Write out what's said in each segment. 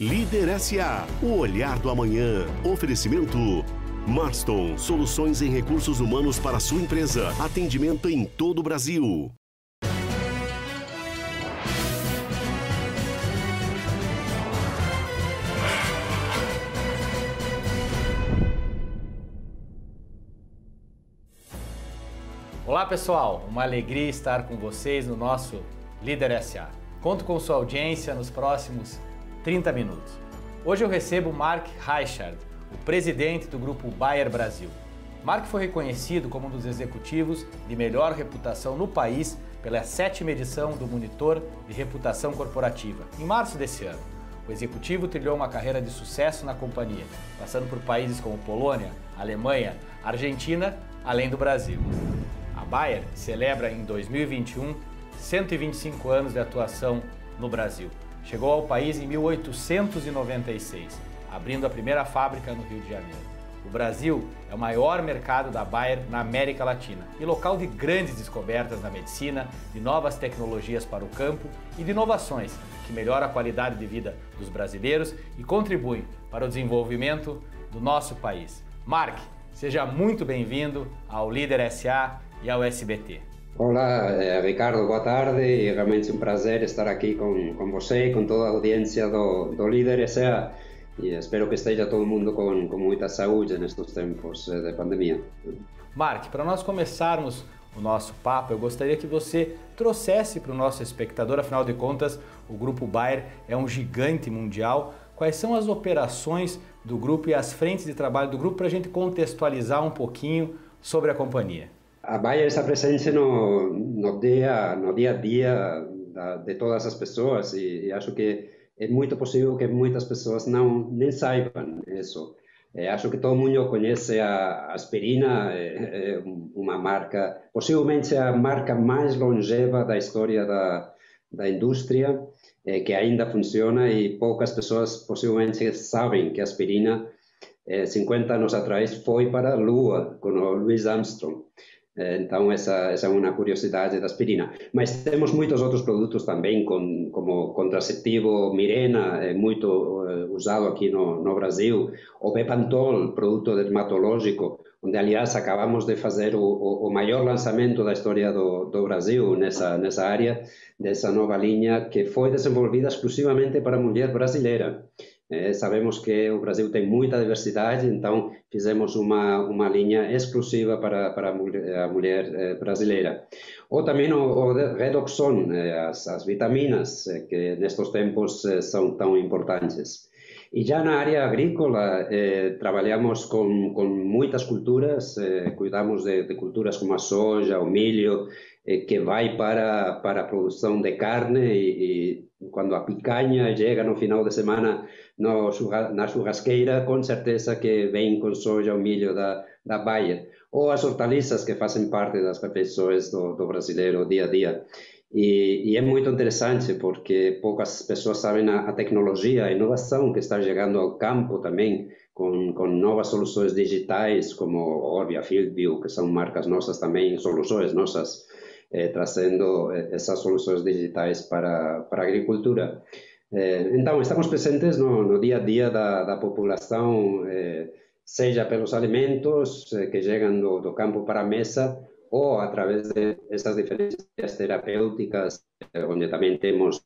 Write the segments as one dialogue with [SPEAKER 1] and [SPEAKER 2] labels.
[SPEAKER 1] Líder SA, o olhar do amanhã. Oferecimento Marston, soluções em recursos humanos para sua empresa. Atendimento em todo o Brasil.
[SPEAKER 2] Olá pessoal, uma alegria estar com vocês no nosso Líder SA. Conto com sua audiência nos próximos 30 minutos. Hoje eu recebo Mark Reichard, o presidente do grupo Bayer Brasil. Mark foi reconhecido como um dos executivos de melhor reputação no país pela sétima edição do Monitor de Reputação Corporativa, em março desse ano. O executivo trilhou uma carreira de sucesso na companhia, passando por países como Polônia, Alemanha, Argentina, além do Brasil. A Bayer celebra em 2021 125 anos de atuação no Brasil. Chegou ao país em 1896, abrindo a primeira fábrica no Rio de Janeiro. O Brasil é o maior mercado da Bayer na América Latina e local de grandes descobertas na medicina, de novas tecnologias para o campo e de inovações que melhoram a qualidade de vida dos brasileiros e contribuem para o desenvolvimento do nosso país. Mark, seja muito bem-vindo ao Líder SA e ao SBT.
[SPEAKER 3] Olá, eh, Ricardo, boa tarde e realmente um prazer estar aqui com, com você e com toda a audiência do, do Líder SA e espero que esteja todo mundo com, com muita saúde nestes tempos eh, de pandemia.
[SPEAKER 2] Mark, para nós começarmos o nosso papo, eu gostaria que você trouxesse para o nosso espectador, afinal de contas, o Grupo Bayer é um gigante mundial. Quais são as operações do grupo e as frentes de trabalho do grupo para a gente contextualizar um pouquinho sobre a companhia?
[SPEAKER 3] A Bayer está presente no, no, dia, no dia a dia da, de todas as pessoas e, e, acho que é muito possível que muitas pessoas não nem saibam isso. É, acho que todo mundo conhece a aspirina, é, é, uma marca, possivelmente a marca mais longeva da história da, da indústria, é, que ainda funciona e poucas pessoas possivelmente sabem que a aspirina, 50 é, anos atrás, foi para a Lua com o Louis Armstrong. Eh, então, essa, essa é uma curiosidade da aspirina. Mas temos muitos outros produtos também, com, como contraceptivo Mirena, é muito uh, usado aqui no, no Brasil, o Bepantol, produto dermatológico, onde, aliás, acabamos de fazer o, o, o maior lançamento da história do, do Brasil nessa, nessa área, dessa nova linha que foi desenvolvida exclusivamente para a mulher brasileira. É, sabemos que o Brasil tem muita diversidade, então fizemos uma, uma linha exclusiva para, para a mulher, eh, brasileira. Ou também o, o Redoxon, eh, as, as vitaminas que nestes tempos são tão importantes. E já na área agrícola, trabalhamos com, com muitas culturas, cuidamos de, de, culturas como a soja, o milho, que vai para, para a produção de carne e, e quando a picanha chega no final de semana no, na churrasqueira, com certeza que vem com soja ou milho da, da Bayer. Ou as hortaliças que fazem parte das refeições do, do brasileiro dia a dia. E, e, é muito interessante porque poucas pessoas sabem a, a, tecnologia, a inovação que está chegando ao campo também, com, com novas soluções digitais como Orbia, Fieldview, que são marcas nossas também, soluções nossas, eh, trazendo eh, essas soluções digitais para, para a agricultura. Eh, então, estamos presentes no, no, dia a dia da, da população, eh, seja pelos alimentos eh, que chegam do, do campo para a mesa, ou através dessas diferentes terapêuticas, eh, onde também temos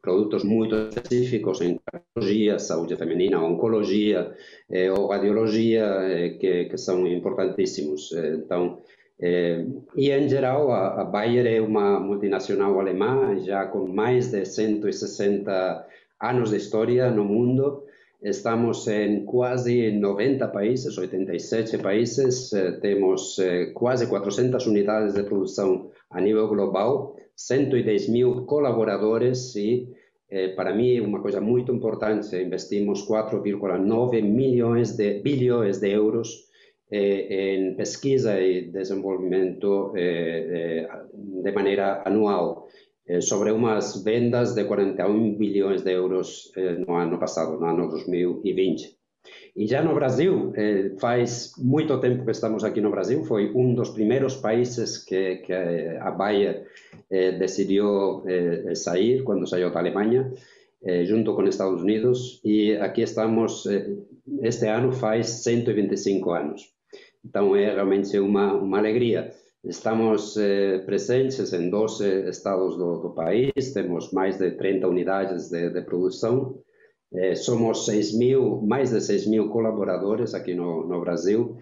[SPEAKER 3] produtos muito específicos em cardiologia, saúde feminina, oncologia eh, ou radiologia, eh, que, que, são importantíssimos. Eh, então, eh, e em geral, a, a, Bayer é uma multinacional alemã, já com mais de 160 anos de história no mundo, Estamos en quase 90 países, 87 países, eh, temos eh, quase 400 unidades de produção a nível global, 110 mil colaboradores e, eh, para mim, uma coisa muito importante, investimos 4,9 milhões de bilhões de euros em pesquisa e desenvolvimento de maneira anual. Eh, sobre umas vendas de 41 bilhões de euros eh, no ano passado, no ano 2020. E já no Brasil, eh, faz muito tempo que estamos aqui no Brasil, foi um dos primeiros países que, que a Bayer decidiu sair, quando saiu da Alemanha, eh, junto com Estados Unidos, e aqui estamos, eh, este ano faz 125 anos. Então é realmente uma, uma alegria. Estamos eh, presentes em 12 estados do, do, país, temos mais de 30 unidades de, de produção, eh, somos 6 mil, mais de 6 mil colaboradores aqui no, no Brasil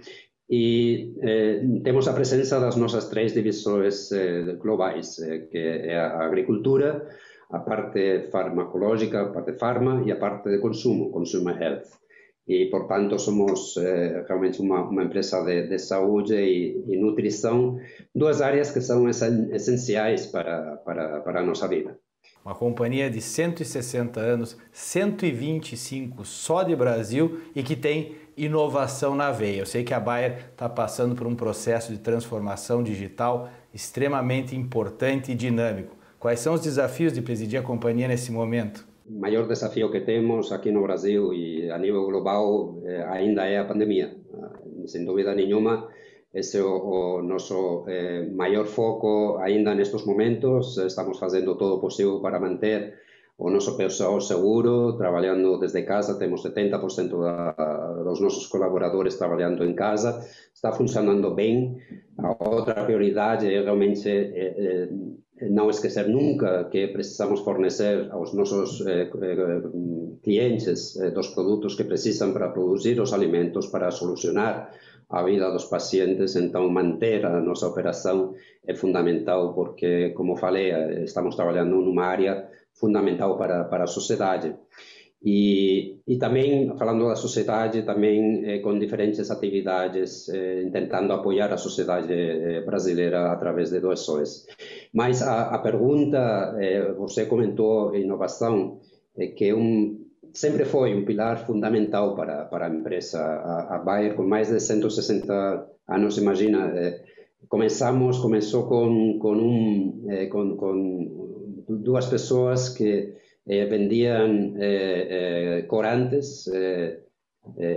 [SPEAKER 3] e eh, temos a presença das nossas três divisões eh, globais, eh, que é a agricultura, a parte farmacológica, a parte farma e a parte de consumo, consumer health. E, portanto, somos eh, realmente uma, uma empresa de, de saúde e, e, nutrição, duas áreas que são essenciais para, para, para a nossa vida.
[SPEAKER 2] Uma companhia de 160 anos, 125 só de Brasil e que tem inovação na veia. Eu sei que a Bayer está passando por um processo de transformação digital extremamente importante e dinâmico. Quais são os desafios de presidir a companhia nesse momento?
[SPEAKER 3] O maior desafío que temos aquí no Brasil e a nível global eh, ainda é a pandemia. Eh, Sem dúvida nenhuma, esse é o, o nosso eh, maior foco ainda nestes momentos. Estamos fazendo todo o possível para manter o nosso pessoal seguro, trabalhando desde casa, temos 70% da, dos nossos colaboradores trabalhando em casa, está funcionando bem. A outra prioridade é realmente é, é, não esquecer nunca que precisamos fornecer aos nossos eh, eh, clientes eh, dos produtos que precisam para produzir os alimentos, para solucionar a vida dos pacientes, então manter a nossa operação é fundamental, porque, como falei, estamos trabalhando numa área fundamental para, para a sociedade. E, e também, falando da sociedade, também eh, com diferentes atividades, eh, tentando apoiar a sociedade eh, brasileira através de doações. Mas a, a pergunta, eh, você comentou inovação, é que um, sempre foi um pilar fundamental para, para a empresa. A, a Bayer, com mais de 160 anos, imagina, eh, começamos, começou com, com, um, eh, com, com duas pessoas que vendiam eh, corantes,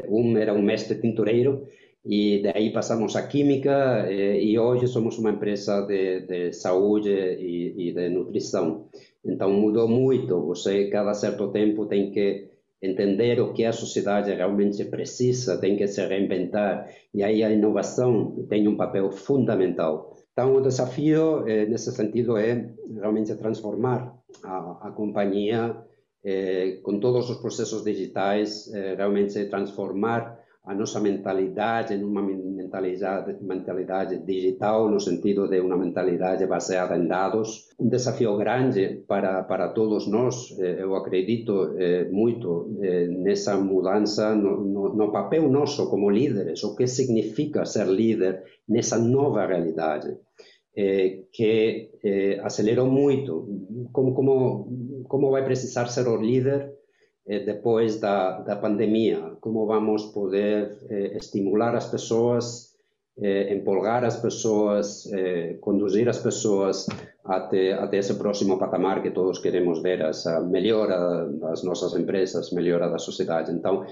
[SPEAKER 3] um era um mestre tintureiro, e daí passamos a química e hoje somos uma empresa de, de saúde e, e de nutrição. Então mudou muito. Você cada certo tempo tem que entender o que a sociedade realmente precisa, tem que se reinventar. E aí a inovação tem um papel fundamental. Então, o desafio eh, nesse sentido é realmente transformar a, a companhia eh, com todos os processos digitais, eh, realmente transformar a nossa mentalidade numa mentalidade, mentalidade digital, no sentido de uma mentalidade baseada em dados. Um desafio grande para, para todos nós, eu acredito muito nessa mudança no, no, no papel nosso como líderes, o que significa ser líder nessa nova realidade. que acelerou muito. Como, como, como vai precisar ser o líder depois da, da pandemia, como vamos poder eh, estimular as pessoas, eh, empolgar as pessoas, eh, conduzir as pessoas até, até esse próximo patamar que todos queremos ver, essa melhora das nossas empresas, melhora da sociedade. Então,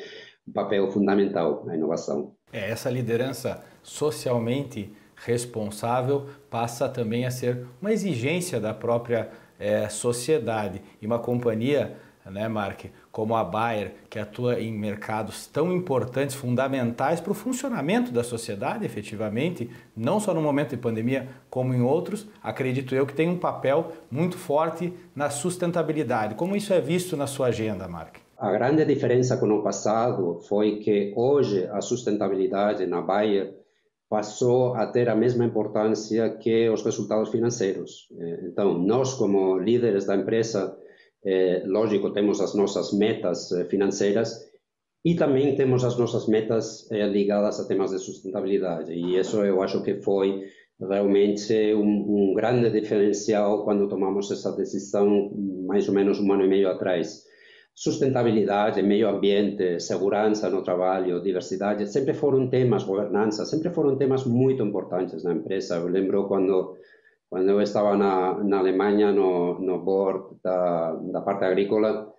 [SPEAKER 3] um papel fundamental a inovação.
[SPEAKER 2] É, essa liderança socialmente responsável passa também a ser uma exigência da própria é, sociedade e uma companhia né, Mark, como a Bayer, que atua em mercados tão importantes, fundamentais para o funcionamento da sociedade, efetivamente, não só no momento de pandemia, como em outros, acredito eu que tem um papel muito forte na sustentabilidade. Como isso é visto na sua agenda, Mark?
[SPEAKER 3] A grande diferença com o passado foi que hoje a sustentabilidade na Bayer passou a ter a mesma importância que os resultados financeiros. Então, nós como líderes da empresa é, lógico, temos as nossas metas eh, financeiras e também temos as nossas metas é, ligadas a temas de sustentabilidade. E isso eu acho que foi realmente um, um, grande diferencial quando tomamos essa decisão, mais ou menos um ano e meio atrás. Sustentabilidade, meio ambiente, segurança no trabalho, diversidade, sempre foram temas, governança, sempre foram temas muito importantes na empresa. Eu lembro quando Cando eu estaba na, na Alemanha, no, no board da, da parte agrícola,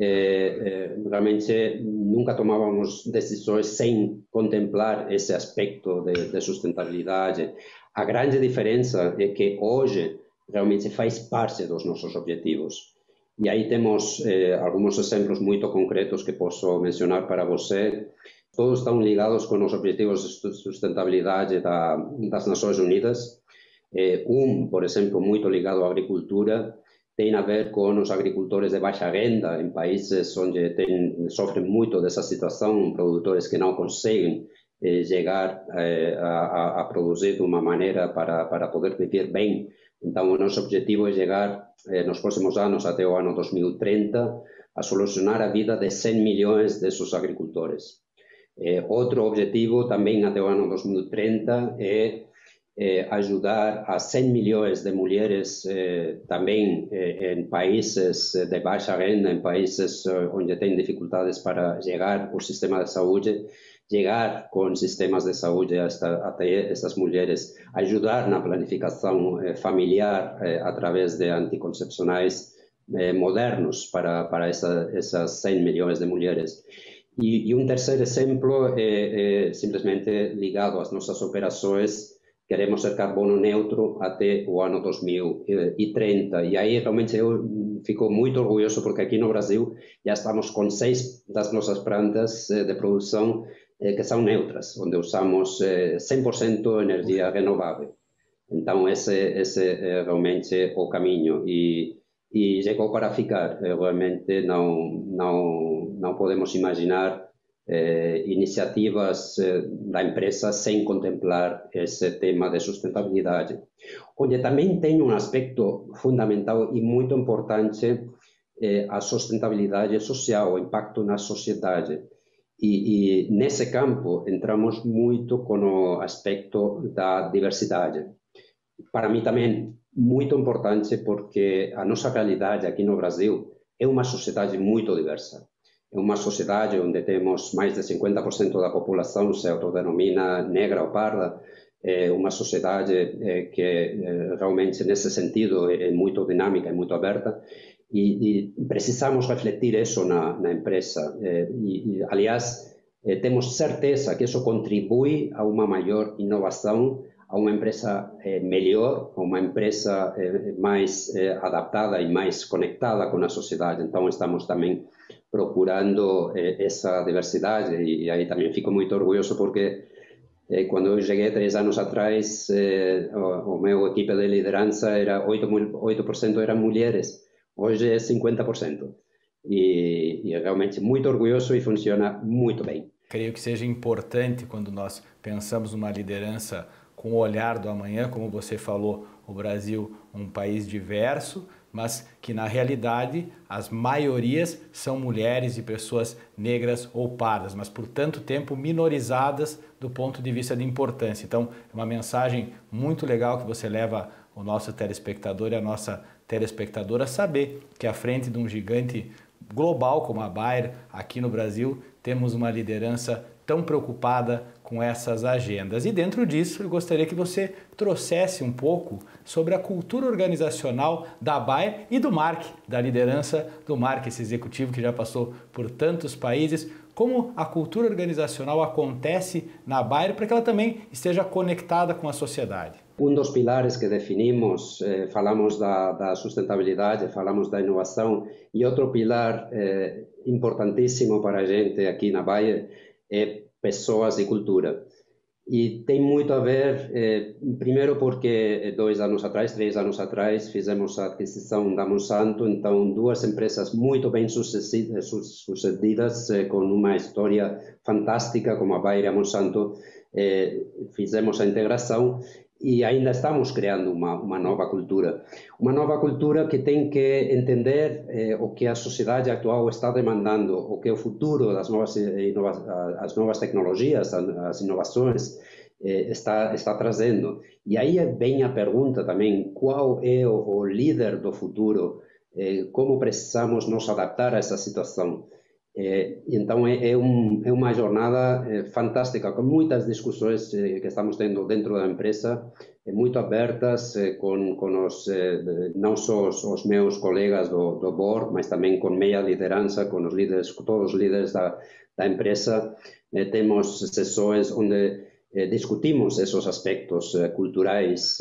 [SPEAKER 3] eh, eh, realmente nunca tomábamos decisões sem contemplar esse aspecto de, de sustentabilidade. A grande diferença é que hoje realmente faz parte dos nossos objetivos. E aí temos eh, alguns exemplos muito concretos que posso mencionar para você. Todos estão ligados com os objetivos de sustentabilidade da, das Nações Unidas. Eh, un, por exemplo, muito ligado à agricultura, tem a ver com os agricultores de baixa renda em países onde tem, sofrem muito dessa situação, produtores que não conseguem eh, chegar eh, a, a, produzir de uma maneira para, para poder viver bem. Então, o nosso objetivo é chegar eh, nos próximos anos, até o ano 2030, a solucionar a vida de 100 milhões desses agricultores. Eh, outro objetivo também até o ano 2030 é eh, ajudar a 100 milhões de mulheres eh, também eh, em países de baixa renda, em países eh, onde têm dificuldades para chegar ao sistema de saúde, chegar com sistemas de saúde esta, até essas mulheres, ajudar na planificação eh, familiar eh, através de anticoncepcionais modernos para, para essa, essas 100 milhões de mulheres. E, e um terceiro exemplo simplesmente ligado às nossas operações queremos ser carbono neutro até o ano 2030. E aí realmente eu fico muito orgulhoso porque aqui no Brasil já estamos com seis das nossas plantas eh, de produção eh, que são neutras, onde usamos 100% eh, energia renovável. Então esse, esse é realmente o caminho e, e chegou para ficar. Realmente não, não, não podemos imaginar eh, iniciativas eh, da empresa sem contemplar esse tema de sustentabilidade. Onde também tem um aspecto fundamental e muito importante eh, a sustentabilidade social, o impacto na sociedade. E, e, nesse campo entramos muito com o aspecto da diversidade. Para mim também muito importante porque a nossa realidade aqui no Brasil é uma sociedade muito diversa. Uma sociedade onde temos mais de 50% da população se autodenomina negra ou parda, é uma sociedade é, que é, realmente nesse sentido é muito dinâmica, é muito aberta e, e precisamos refletir isso na, na empresa. E, e, aliás, temos certeza que isso contribui a uma maior inovação, a uma empresa melhor, a uma empresa mais adaptada e mais conectada com a sociedade. Então, estamos também procurando eh, essa diversidade e aí também fico muito orgulhoso porque eh, quando eu cheguei três anos atrás eh, o, o, meu equipe de liderança era 8%, 8 eram mulheres hoje é 50% e, e é realmente muito orgulhoso e funciona muito bem.
[SPEAKER 2] Creio que seja importante quando nós pensamos numa liderança com o olhar do amanhã como você falou o Brasil um país diverso mas que na realidade as maiorias são mulheres e pessoas negras ou pardas, mas por tanto tempo minorizadas do ponto de vista de importância. Então, é uma mensagem muito legal que você leva ao nosso telespectador e à nossa telespectadora saber que à frente de um gigante global como a Bayer, aqui no Brasil, temos uma liderança tão preocupada com essas agendas. E dentro disso, eu gostaria que você trouxesse um pouco sobre a cultura organizacional da Bayer e do Mark, da liderança do Mark, esse executivo que já passou por tantos países, como a cultura organizacional acontece na Bayer para que ela também esteja conectada com a sociedade.
[SPEAKER 3] Um dos pilares que definimos, eh, falamos da, da, sustentabilidade, falamos da inovação, e outro pilar eh, importantíssimo para a gente aqui na Bayer é pessoas e cultura. E tem muito a ver, eh, primeiro porque dois anos atrás, três anos atrás, fizemos a aquisição da Monsanto, então duas empresas muito bem sucedidas, sucedidas eh, com uma história fantástica como a Bayer e a Monsanto, eh, fizemos a integração e ainda estamos criando uma, uma nova cultura. Uma nova cultura que tem que entender eh, o que a sociedade atual está demandando, o que é o futuro das novas, eh, inova as novas tecnologias, as inovações eh, está, está trazendo. E aí vem a pergunta também, qual é o, o líder do futuro? Eh, como precisamos nos adaptar a essa situação? Então é, é, um, é, uma jornada é, fantástica, com muitas discussões é, que estamos tendo dentro da empresa, muito abertas, com, com os, não só os, os, meus colegas do, do board, mas também com meia liderança, com os líderes, todos os líderes da, da empresa. temos sessões onde discutimos esses aspectos culturais,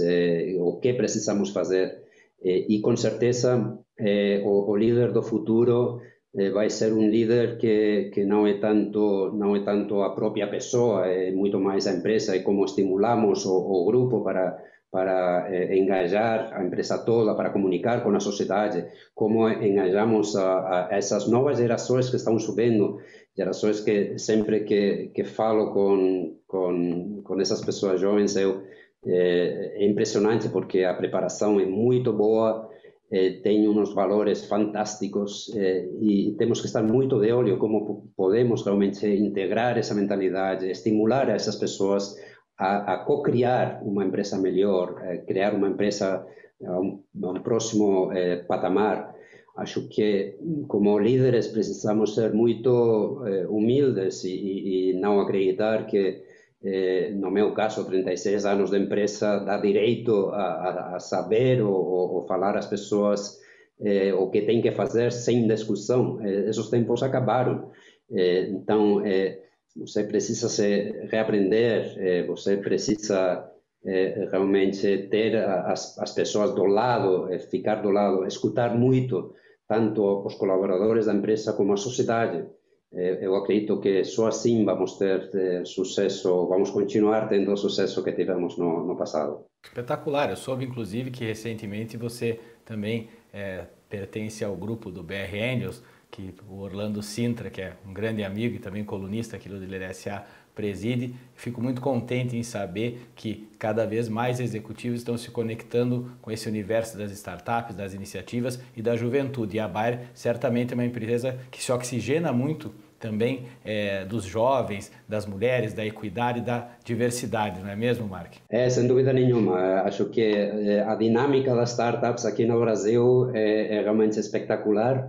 [SPEAKER 3] o que precisamos fazer, e com certeza eh, o, o, líder do futuro eh, vai ser um líder que, que não é tanto é tanto a própria pessoa, é muito mais a empresa e como estimulamos o, o grupo para para eh, engajar a empresa toda, para comunicar com a sociedade, como engajamos a, a essas novas gerações que estão subindo, gerações que sempre que, que falo com, essas pessoas jovens, eu, é, é impressionante porque a preparação é muito boa, é, tem uns valores fantásticos é, e temos que estar muito de olho como podemos realmente integrar essa mentalidade, estimular essas pessoas a, a co-criar uma empresa melhor, eh, criar uma empresa a um, a um próximo eh, patamar. Acho que, como líderes, precisamos ser muito eh, humildes e, e, não acreditar que, eh, no meu caso, 36 anos de empresa, dá direito a, a saber ou, ou, falar às pessoas eh, o que tem que fazer sem discussão. Eh, esses tempos acabaram. então, você precisa se reaprender, eh, você precisa eh, realmente ter as, as pessoas do lado, eh, ficar do lado, escutar muito, tanto os colaboradores da empresa como a sociedade. Eu acredito que só assim vamos ter sucesso, vamos continuar tendo o sucesso que tivemos no, no passado.
[SPEAKER 2] Espetacular. Eu soube, inclusive, que recentemente você também é, pertence ao grupo do BR Angels, que o Orlando Sintra, que é um grande amigo e também colunista aqui do Líder SA, preside. Fico muito contente em saber que cada vez mais executivos estão se conectando com esse universo das startups, das iniciativas e da juventude. E a Bayer certamente é uma empresa que se oxigena muito também é, dos jovens, das mulheres, da equidade, da diversidade, não é mesmo, Mark?
[SPEAKER 3] É, sem dúvida nenhuma. Acho que é, a dinâmica das startups aqui no Brasil é, é realmente espetacular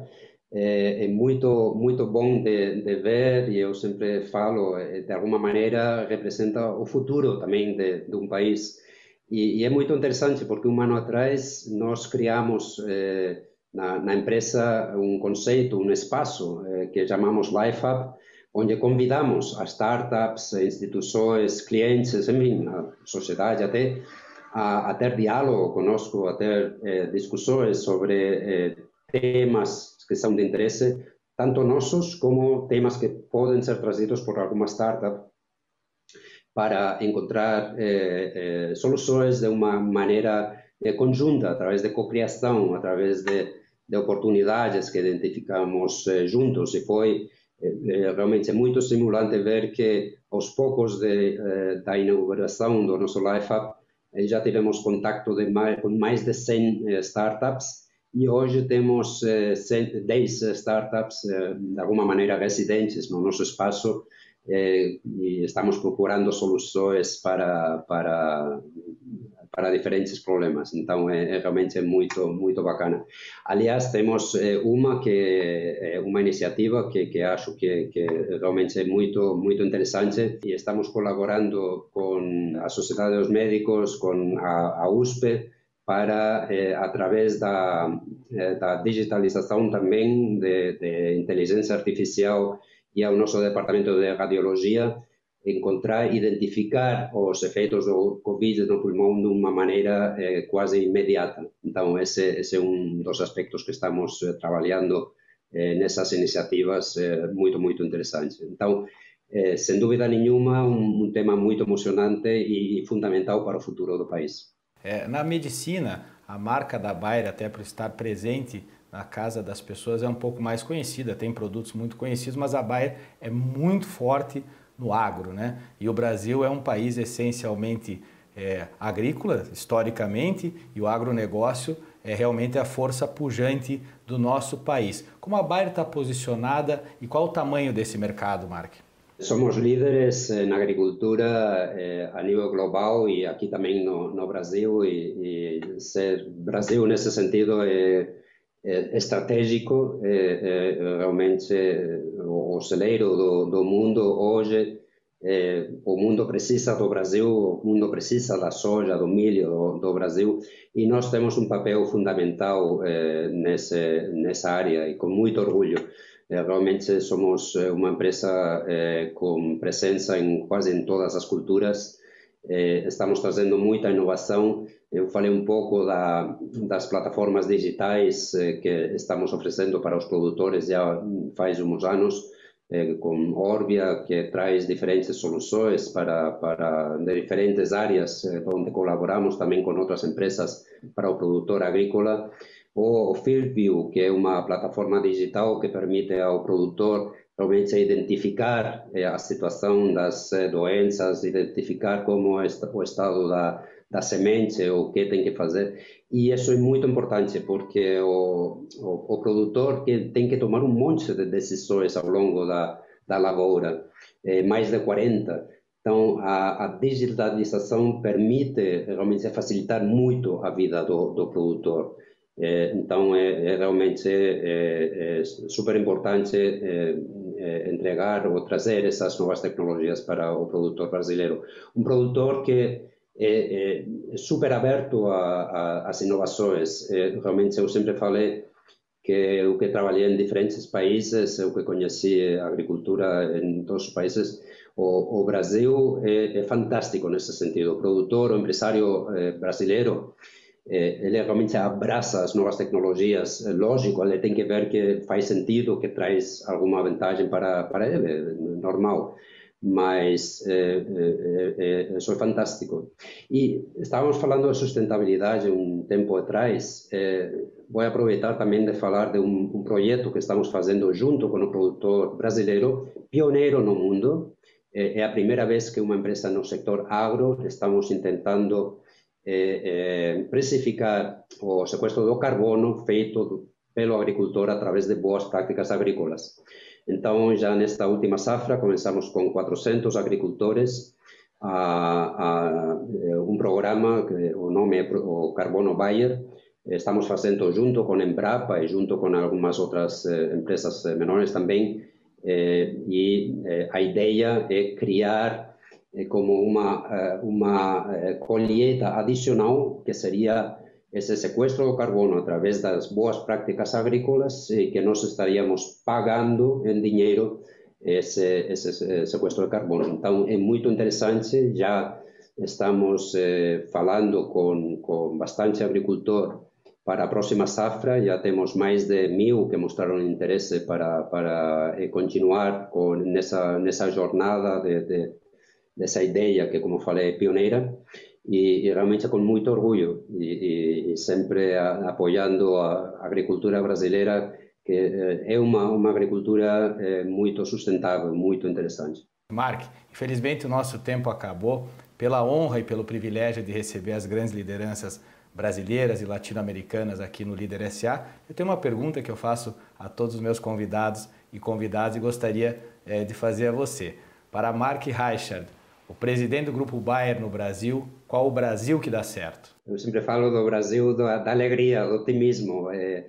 [SPEAKER 3] é, é, muito muito bom de, de, ver e eu sempre falo é, de alguma maneira representa o futuro também de, de um país. E, e, é muito interessante porque um ano atrás nós criamos é, na, na, empresa um conceito um espaço que chamamos Life Up onde convidamos as startups instituições clientes enfim a sociedade até a, a ter diálogo conosco a ter discussões sobre temas que são de interesse tanto nossos como temas que podem ser trazidos por alguma startup para encontrar eh, eh, soluções de uma maneira eh, conjunta, através de cocriação, através de, de oportunidades que identificamos eh, juntos. E foi eh, eh, realmente muito estimulante ver que, aos poucos de, da inauguração do nosso Life Up, já tivemos contato mais, com mais de 100 startups e hoje temos eh, 10 startups, eh, de alguma maneira residentes no nosso espaço, eh, e estamos procurando soluções para, para, para diferentes problemas. Então, é, é realmente muito, muito bacana. Aliás, temos eh, uma que é uma iniciativa que, que acho que, que realmente é muito, muito interessante e estamos colaborando com a Sociedade dos Médicos, com a, a USP, para, eh, a través da, eh, da digitalização também de, de, inteligência artificial e ao nosso departamento de radiologia, encontrar, identificar os efeitos do Covid no pulmão de uma maneira eh, quase imediata. Então, esse, esse, é um dos aspectos que estamos eh, trabalhando eh, nessas iniciativas eh, muito, muito interessantes. Então, eh, sem dúvida nenhuma, um, um tema muito emocionante e fundamental para o futuro do país.
[SPEAKER 2] É, na medicina, a marca da Bayer, até por estar presente na casa das pessoas, é um pouco mais conhecida, tem produtos muito conhecidos, mas a Bayer é muito forte no agro, né? E o Brasil é um país essencialmente é, agrícola, historicamente, e o agronegócio é realmente a força pujante do nosso país. Como a Bayer está posicionada e qual o tamanho desse mercado, Mark?
[SPEAKER 3] Somos líderes na agricultura eh, a nível global e aqui também no, no Brasil e, e, ser Brasil nesse sentido é, é estratégico, é, é realmente o celeiro do, do mundo hoje. É, o mundo precisa do Brasil, o mundo precisa da soja, do milho do, do Brasil e nós temos um papel fundamental é, nesse, nessa área e com muito orgulho. É, realmente somos é, uma empresa é, com presença em quase em todas as culturas eh, estamos trazendo muita inovação. Eu falei um pouco da, das plataformas digitais eh, que estamos oferecendo para os produtores já faz uns anos, eh, com Orbia, que traz diferentes soluções para, para diferentes áreas, onde colaboramos também com outras empresas para o produtor agrícola. O FieldView, que é uma plataforma digital que permite ao produtor realmente identificar eh, a situação das eh, doenças, identificar como é o estado da, da semente, o que tem que fazer. E isso é muito importante, porque o, o, o produtor que tem que tomar um monte de decisões ao longo da, da lavoura, eh, mais de 40. Então, a, a, digitalização permite realmente facilitar muito a vida do, do produtor. É, então, é, é realmente é, é, super importante é, é, entregar ou trazer essas novas tecnologias para o produtor brasileiro. Um produtor que é, super aberto às inovações. realmente, eu sempre falei que eu que trabalhei em diferentes países, eu que conheci a agricultura em todos os países, o, o Brasil é, é, fantástico nesse sentido. O produtor, o empresário brasileiro, eh, ele realmente abraça as novas tecnologias. É lógico, ele tem que ver que faz sentido, que traz alguma vantagem para, para ele, é normal. Mas é, é, isso é fantástico. E estávamos falando de sustentabilidade um tempo atrás. vou aproveitar também de falar de um, um projeto que estamos fazendo junto com o produtor brasileiro, pioneiro no mundo. É a primeira vez que uma empresa no sector agro estamos tentando eh, precificar o sequestro do carbono feito pelo agricultor a través de boas práticas agrícolas. Então, já nesta última safra, começamos com 400 agricultores a, a eh, um programa, que o nome é o Carbono Bayer, estamos fazendo junto com a Embrapa e junto com algumas outras empresas menores também, e a ideia é criar Eh, como uma, eh, uma eh, colheita adicional, que seria esse sequestro do carbono através das boas práticas agrícolas, que nós estaríamos pagando em dinheiro esse, esse sequestro de carbono. Então, é muito interessante, já estamos eh, falando com, com bastante agricultor para a próxima safra, já temos mais de mil que mostraram interesse para, para eh, continuar com, nessa, nessa jornada de, de dessa ideia que, como falei, é pioneira e, e realmente com muito orgulho e, e, sempre a, apoiando a agricultura brasileira que eh, é uma, uma agricultura é, muito sustentável, muito interessante.
[SPEAKER 2] Mark, infelizmente o nosso tempo acabou. Pela honra e pelo privilégio de receber as grandes lideranças brasileiras e latino-americanas aqui no Líder SA, eu tenho uma pergunta que eu faço a todos os meus convidados e convidadas e gostaria é, de fazer a você. Para Mark Reichard, o presidente do Grupo Bayer no Brasil, qual o Brasil que dá certo?
[SPEAKER 3] Eu sempre falo do Brasil da, da alegria, do otimismo, é,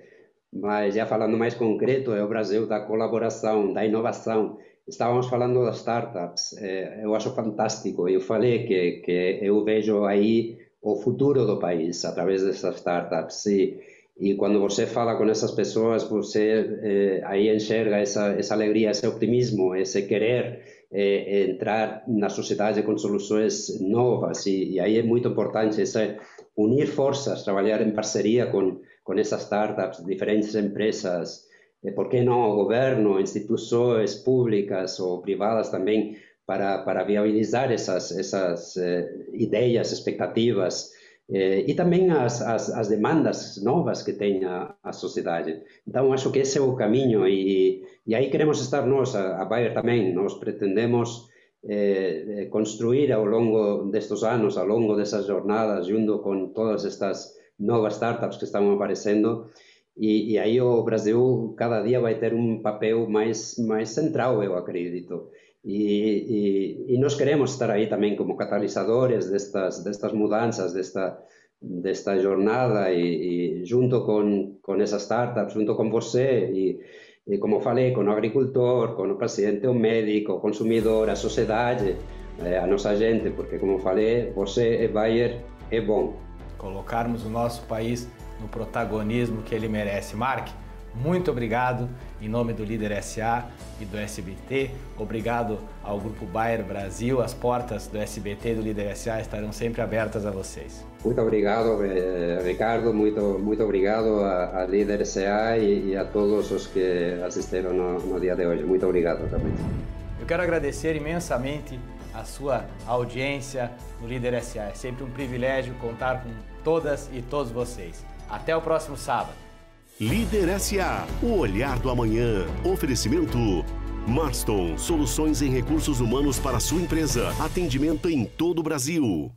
[SPEAKER 3] mas já falando mais concreto, é o Brasil da colaboração, da inovação. Estávamos falando das startups, é, eu acho fantástico. Eu falei que, que eu vejo aí o futuro do país através dessas startups. E, e quando você fala com essas pessoas, você eh, aí enxerga essa, essa alegria, esse optimismo, esse querer eh, entrar na sociedade com soluções novas. E, e aí é muito importante esse, unir forças, trabalhar em parceria com, com essas startups, diferentes empresas, eh, por que não o governo, instituições públicas ou privadas também, para, para viabilizar essas, essas eh, ideias, expectativas e também as, as, as, demandas novas que tem a, a, sociedade. Então, acho que esse é o caminho e, e aí queremos estar nós, a, a Bayer também, nós pretendemos eh, construir ao longo destes anos, ao longo dessas jornadas, junto com todas estas novas startups que estão aparecendo, e, e aí o Brasil cada dia vai ter um papel mais, mais central, eu acredito. E, nós queremos estar aí também como catalisadores destas, mudanças, desta, jornada e, junto com, com essas startups, junto com você e, como falei, com o agricultor, com o paciente, o médico, o consumidor, a sociedade, eh, a nossa gente, porque como falei, você é Bayer, é bom.
[SPEAKER 2] Colocarmos o nosso país no protagonismo que ele merece. Mark, Muito obrigado em nome do Líder SA e do SBT. Obrigado ao Grupo Bayer Brasil. As portas do SBT e do Líder SA estarão sempre abertas a vocês.
[SPEAKER 3] Muito obrigado, eh, Ricardo. Muito, muito obrigado a, a Líder SA e, e, a todos os que assistiram no, no dia de hoje. Muito obrigado também.
[SPEAKER 2] Eu quero agradecer imensamente a sua audiência no Líder SA. É sempre um privilégio contar com todas e todos vocês. Até o próximo sábado.
[SPEAKER 1] Líder SA, o olhar do amanhã. Oferecimento Marston, soluções em recursos humanos para sua empresa. Atendimento em todo o Brasil.